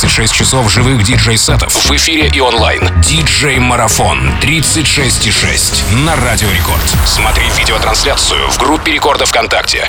36 часов живых диджей-сетов в эфире и онлайн. Диджей-марафон 36,6 на Радио Рекорд. Смотри видеотрансляцию в группе Рекорда ВКонтакте.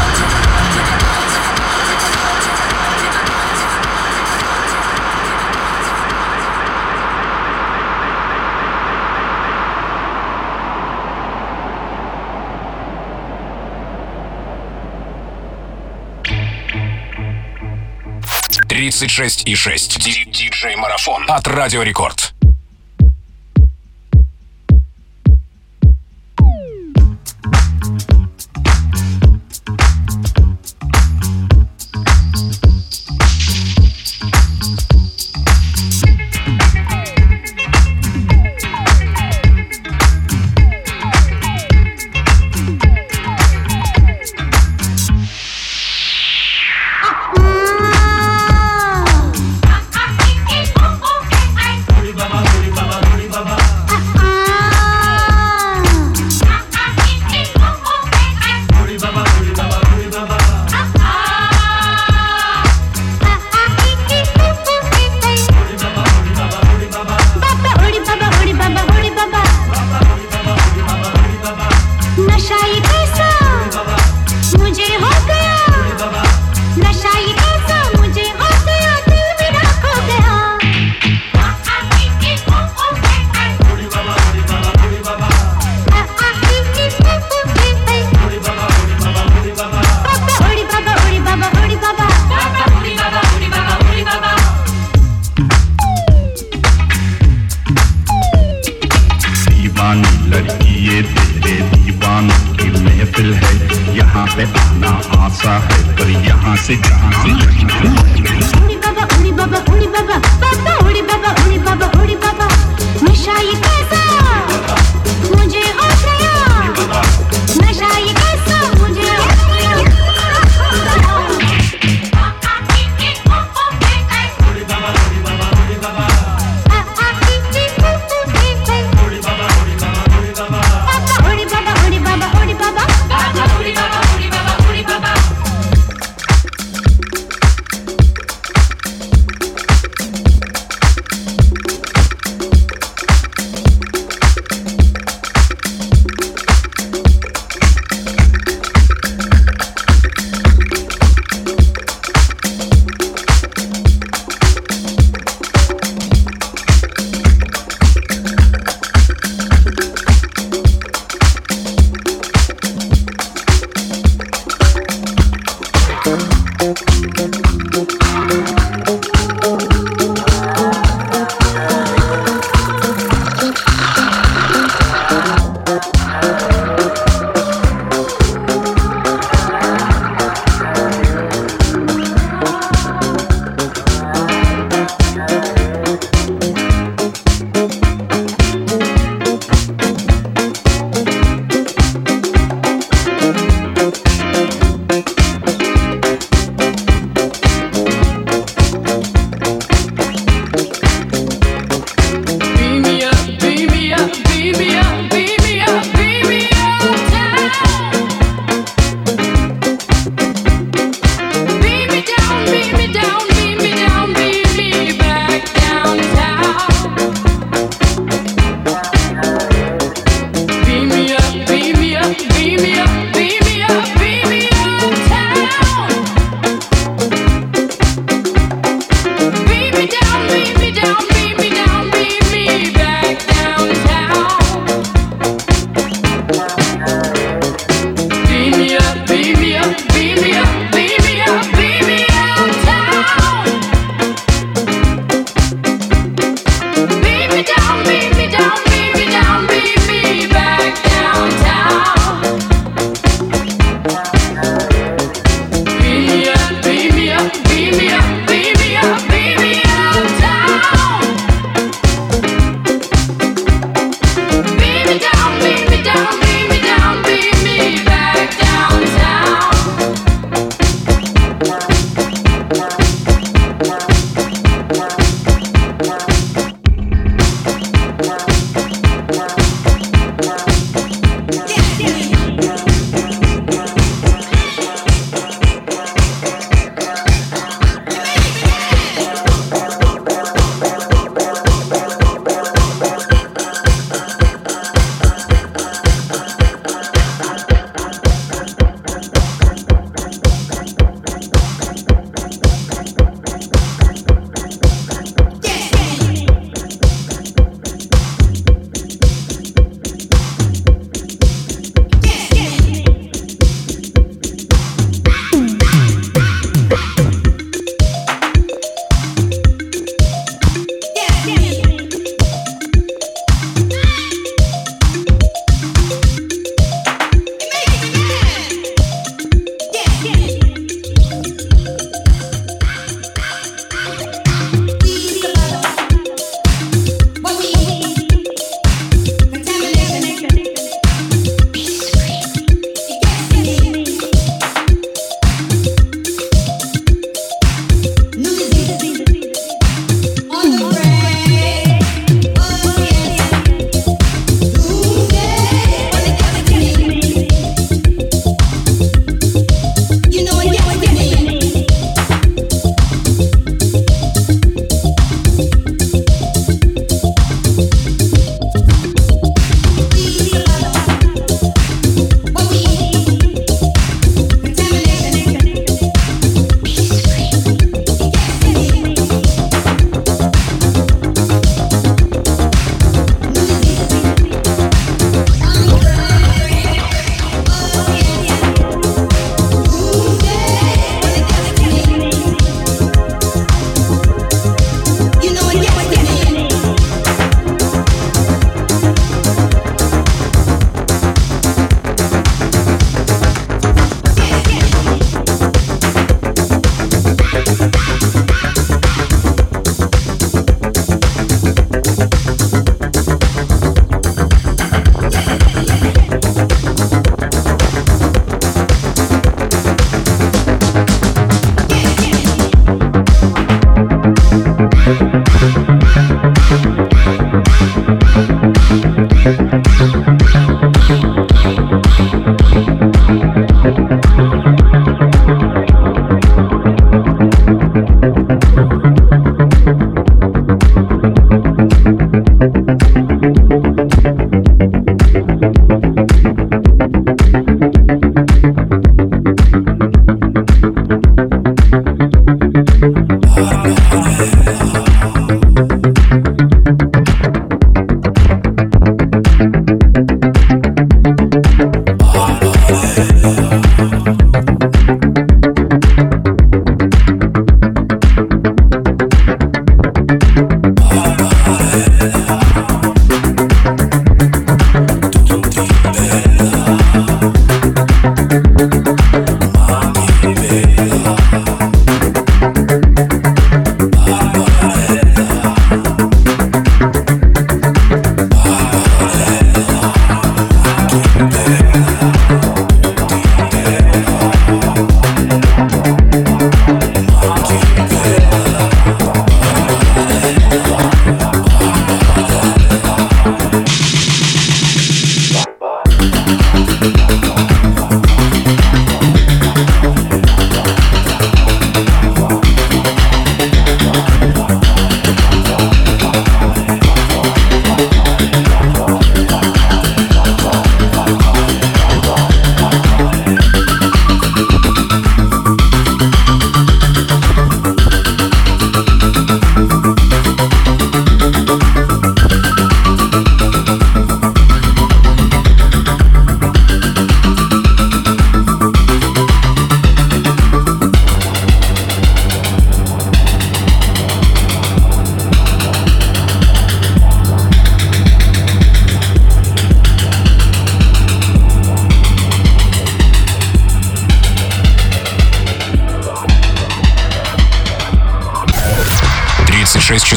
36,6. Диджей-марафон от Радио Рекорд.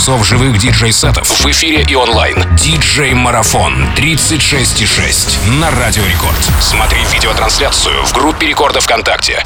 Часов живых диджей-сетов в эфире и онлайн. Диджей-марафон 36,6 на Радио Рекорд. Смотри видеотрансляцию в группе Рекорда ВКонтакте.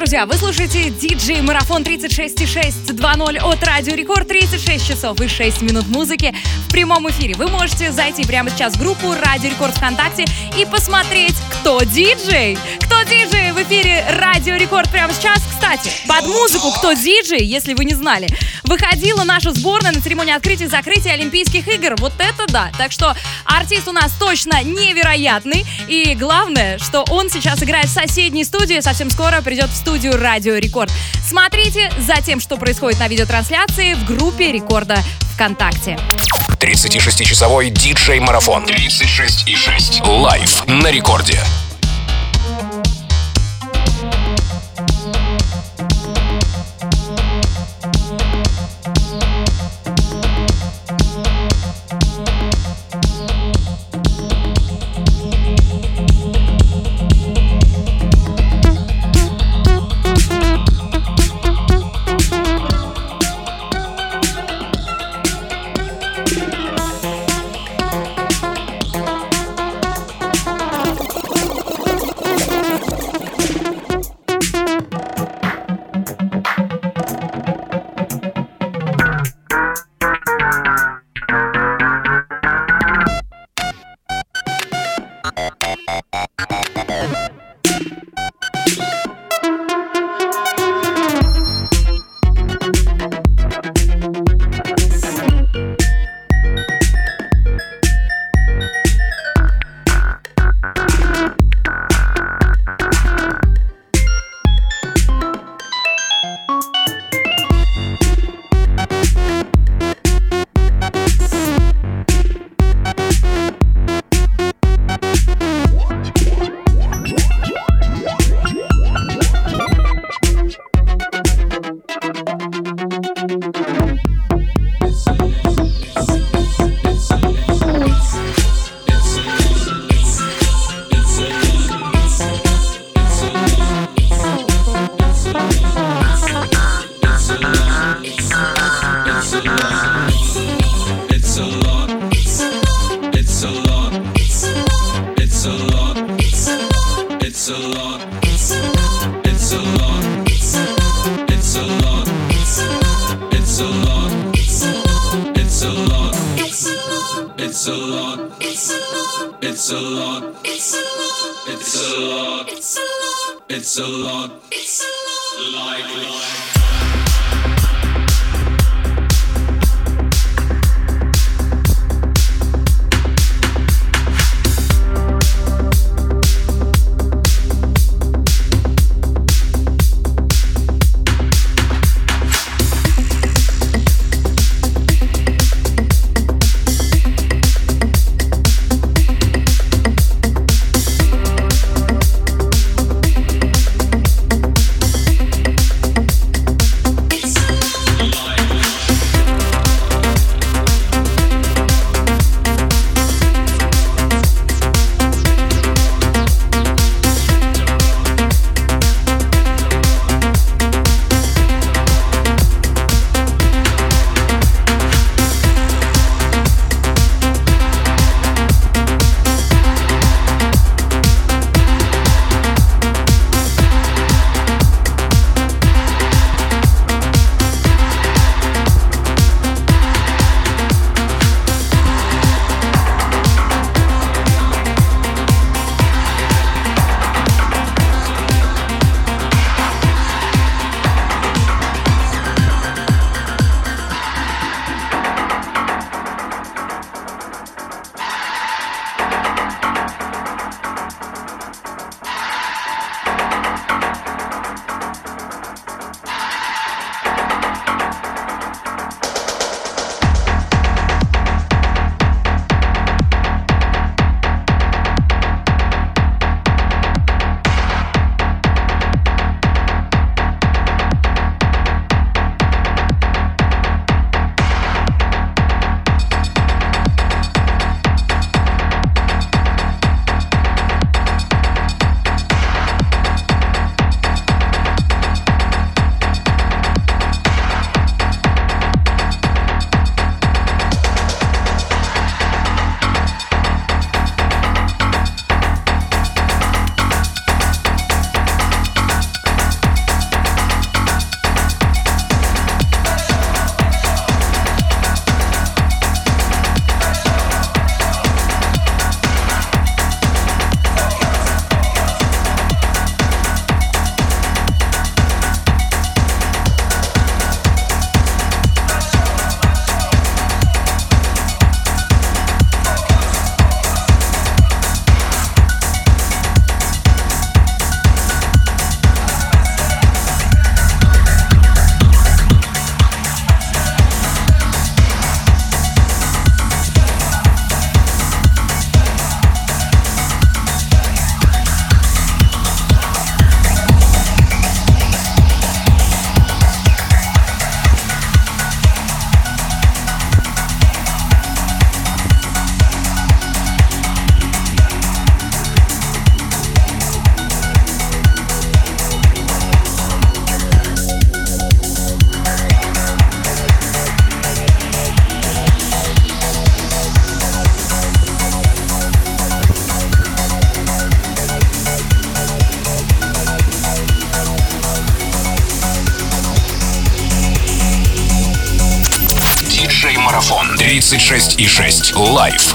Друзья, вы слушаете DJ Марафон 36.6.2.0 от Радио Рекорд. 36 часов и 6 минут музыки в прямом эфире. Вы можете зайти прямо сейчас в группу Радио Рекорд ВКонтакте и посмотреть, кто диджей. Кто диджей в эфире Радио Рекорд прямо сейчас. Кстати, под музыку «Кто диджей», если вы не знали, выходила наша сборная на церемонии открытия и закрытия Олимпийских игр. Вот это да. Так что артист у нас точно невероятный. И главное, что он сейчас играет в соседней студии. Совсем скоро придет в студию Радио Рекорд. Смотрите за тем, что происходит на видеотрансляции в группе Рекорда ВКонтакте. 36-часовой диджей-марафон. 36,6. Лайв на рекорде.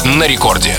На рекорде.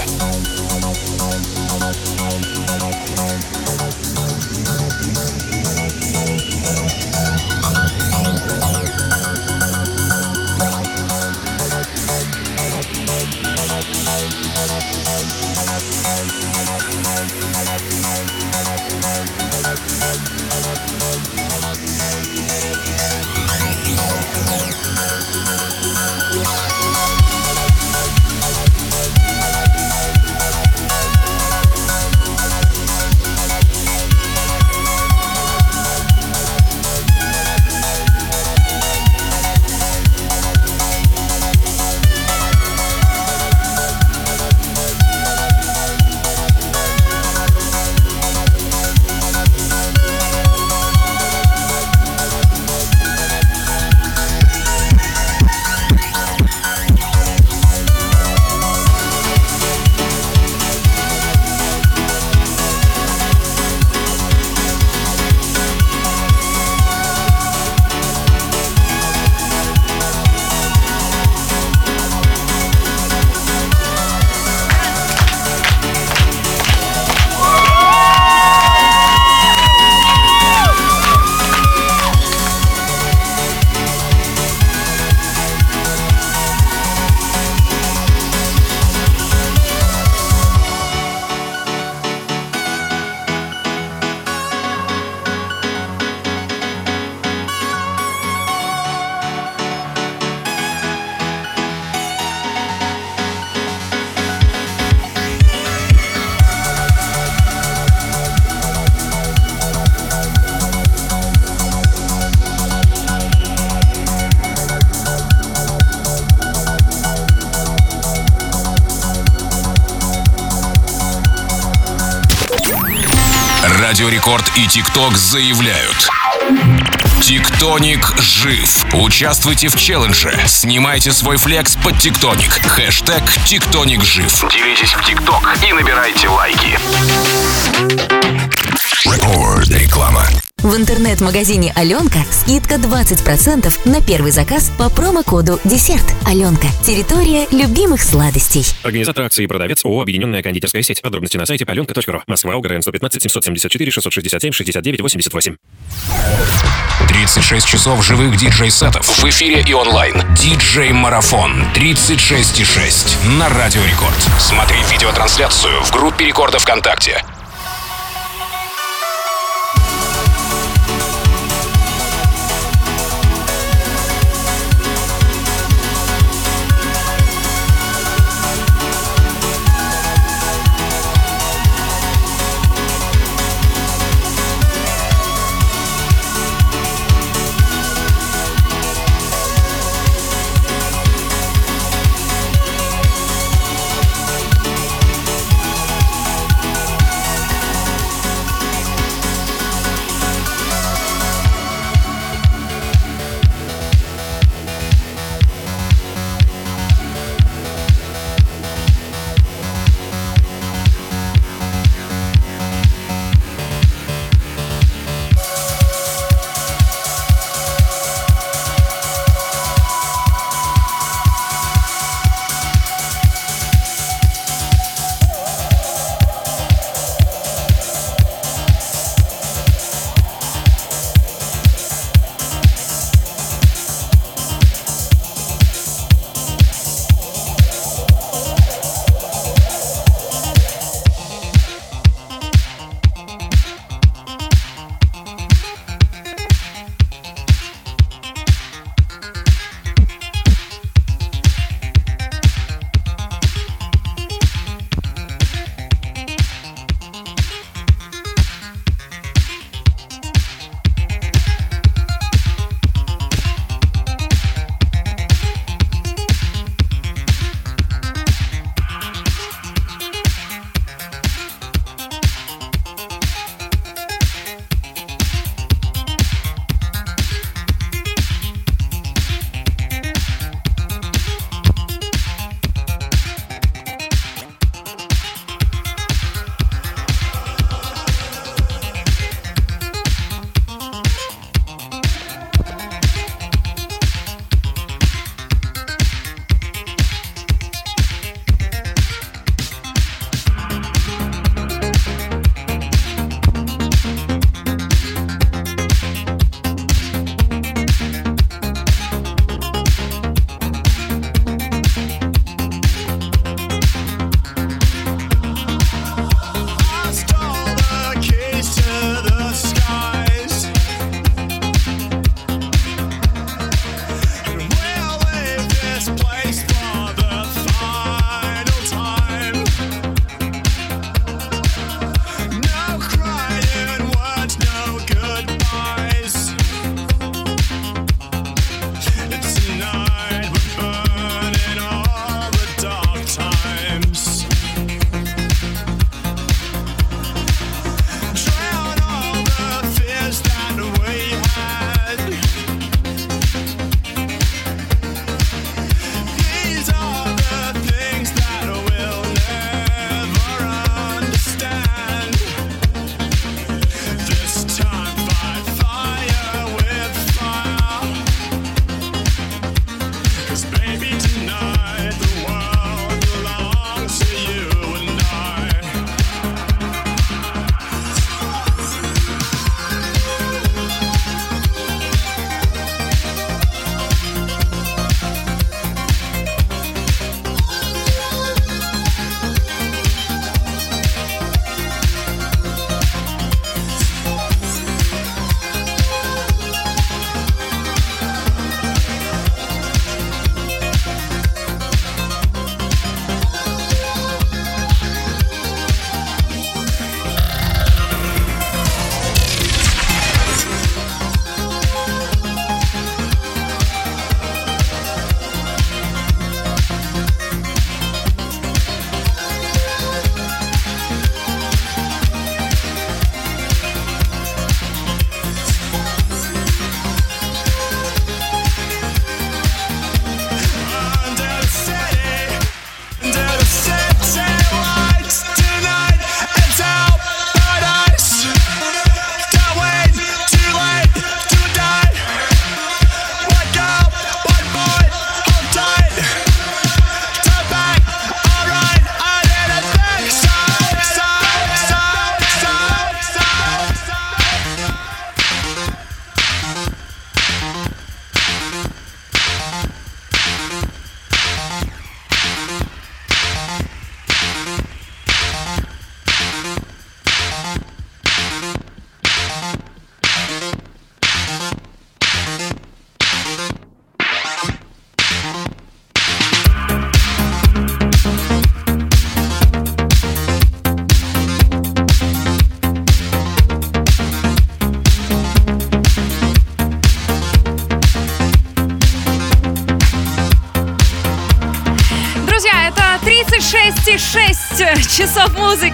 Рекорд и ТикТок заявляют. Тиктоник жив. Участвуйте в челлендже. Снимайте свой флекс под Тиктоник. Хэштег Тиктоник жив. Делитесь в ТикТок и набирайте лайки. Рекорд. Реклама. В интернет-магазине «Аленка» скидка 20% на первый заказ по промокоду «Десерт». «Аленка» – территория любимых сладостей. Организатор акции и продавец ООО «Объединенная кондитерская сеть». Подробности на сайте аленка.ру. Москва, УГРН 115 774 667 69 88. 36 часов живых диджей-сетов в эфире и онлайн. Диджей-марафон 36,6 на Радио Рекорд. Смотри видеотрансляцию в группе Рекорда ВКонтакте.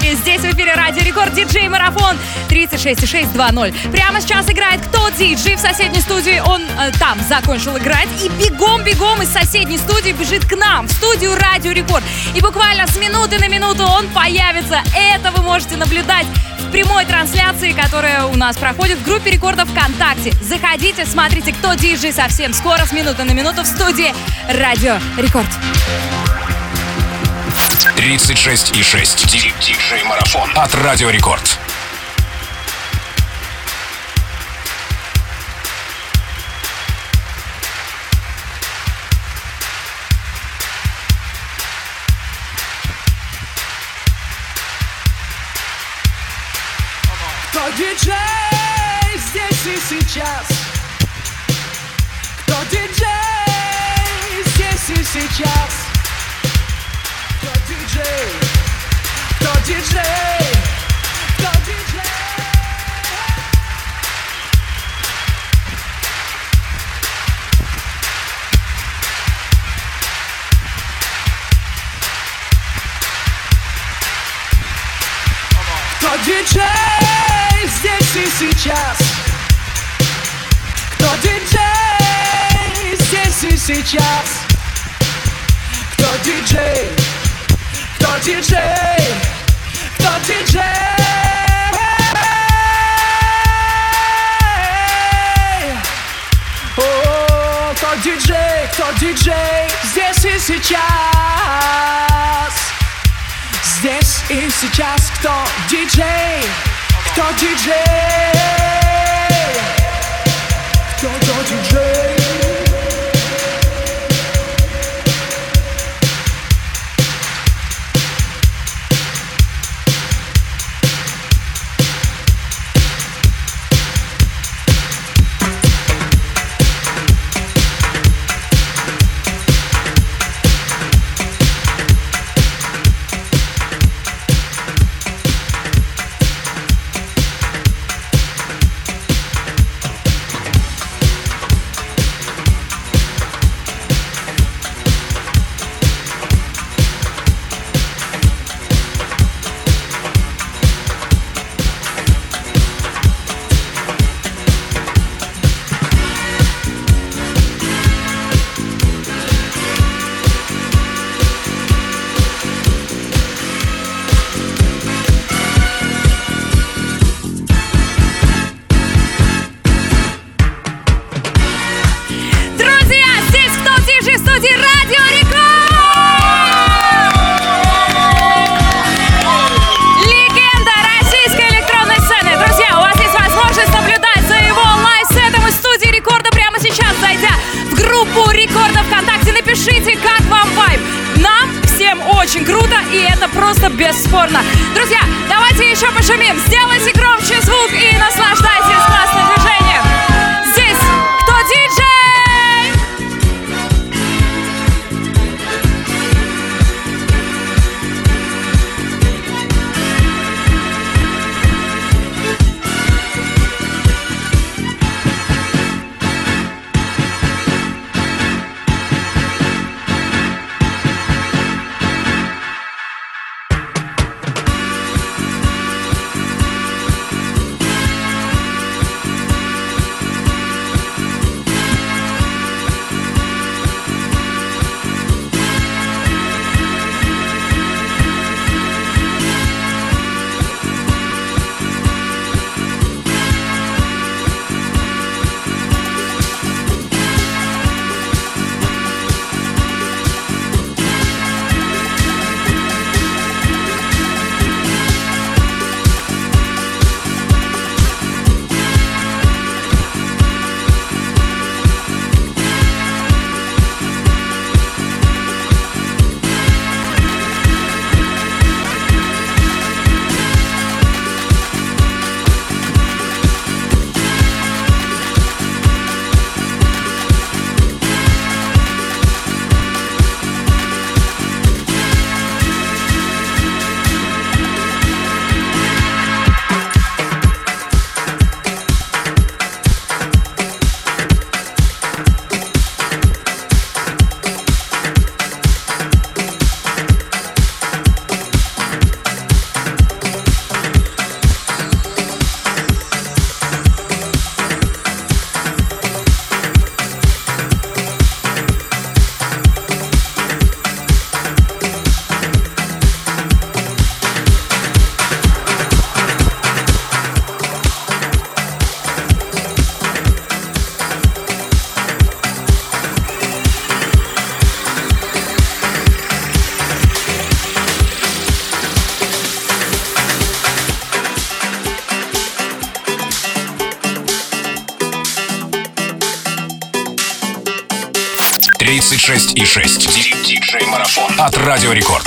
Музыки. Здесь в эфире Радио Рекорд Диджей Марафон 36,620. Прямо сейчас играет кто диджей в соседней студии. Он э, там закончил играть и бегом-бегом из соседней студии бежит к нам, в студию Радио Рекорд. И буквально с минуты на минуту он появится. Это вы можете наблюдать в прямой трансляции, которая у нас проходит в группе рекордов ВКонтакте. Заходите, смотрите, кто диджей совсем скоро, с минуты на минуту в студии Радио Рекорд. 36,6. Диджей Марафон от Радио Рекорд. Диджей здесь и сейчас? Кто диджей здесь и сейчас? Диджей? Здесь и сейчас? Кто диджей здесь и сейчас? Кто диджей? Кто диджей? Кто диджей? О, кто диджей? Кто диджей? Здесь и сейчас. Здесь и сейчас кто диджей? Кто диджей? Кто, кто диджей? От Радио Рекорд.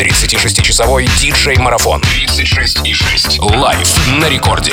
36-часовой диджей-марафон. 36,6. Лайв на рекорде.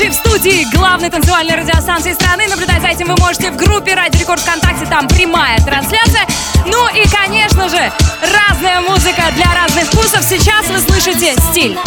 HD, главной танцевальной радиостанции страны. Наблюдать за этим вы можете в группе Радио Рекорд ВКонтакте, там прямая трансляция. Ну и, конечно же, разная музыка для разных вкусов. Сейчас вы слышите стиль.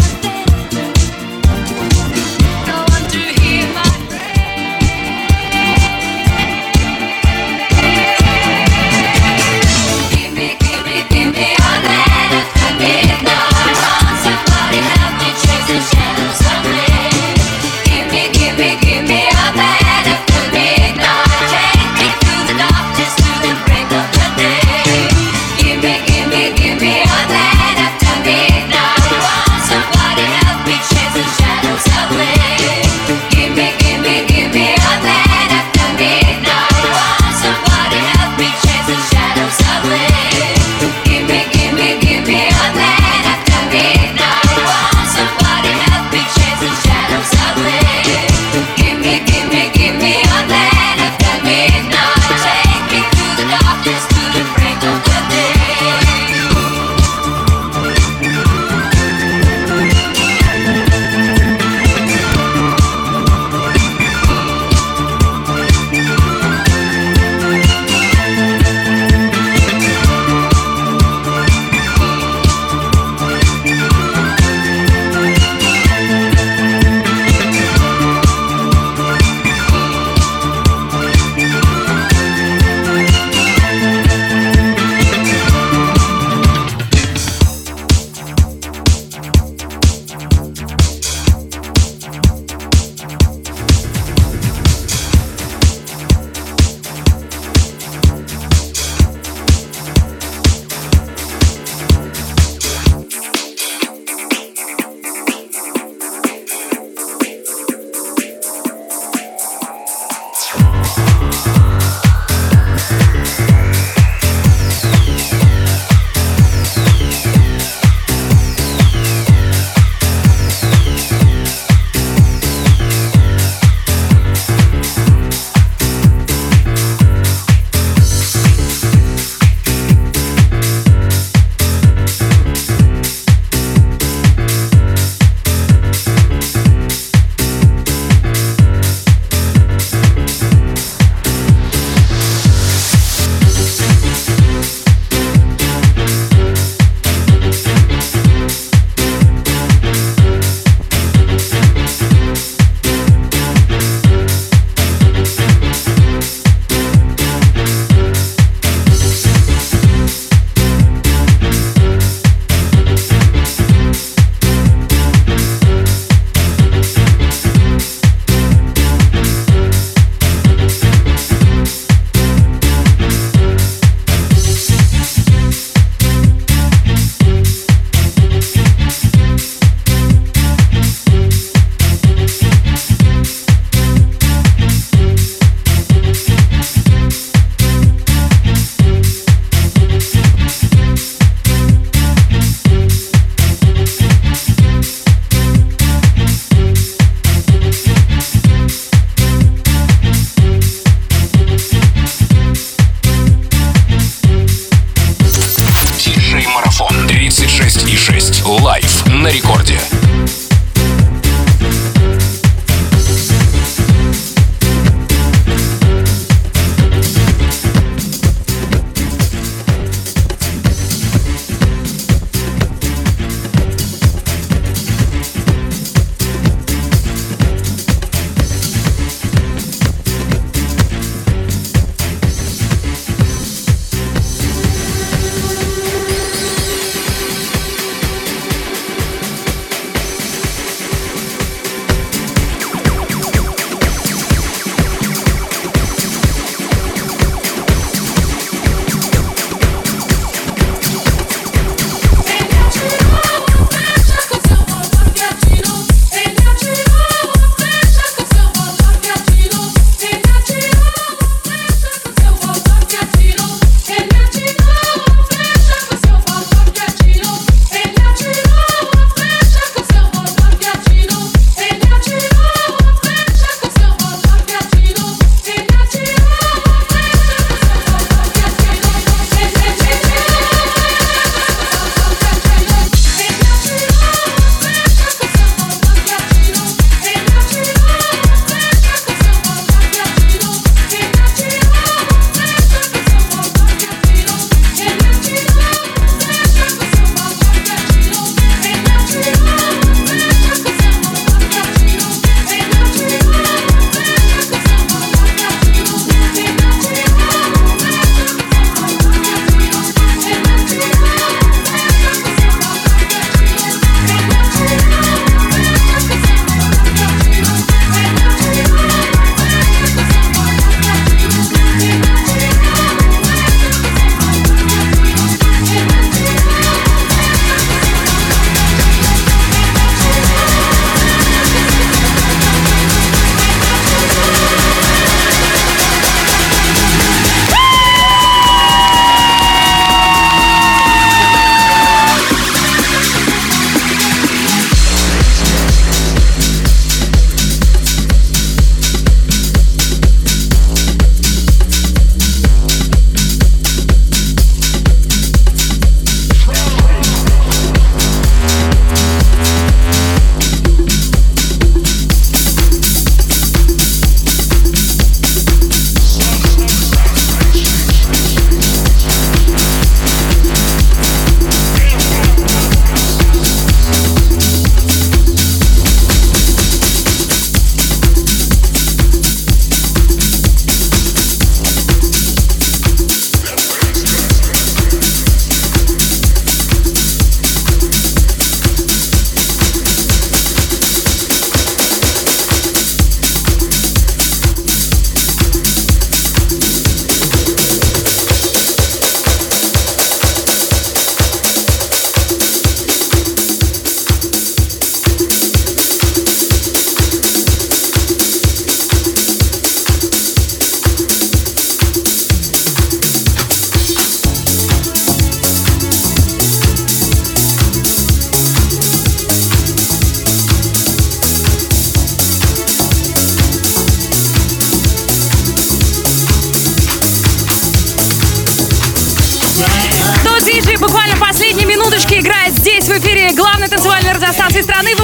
на рекорде.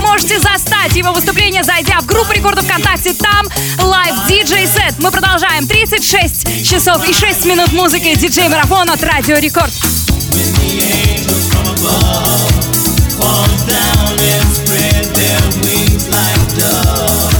Можете застать его выступление, зайдя в группу рекордов ВКонтакте. Там live DJ set. Мы продолжаем. 36 часов и 6 минут музыки диджей марафон от Радио Рекорд. fall down and spread their wings like doves.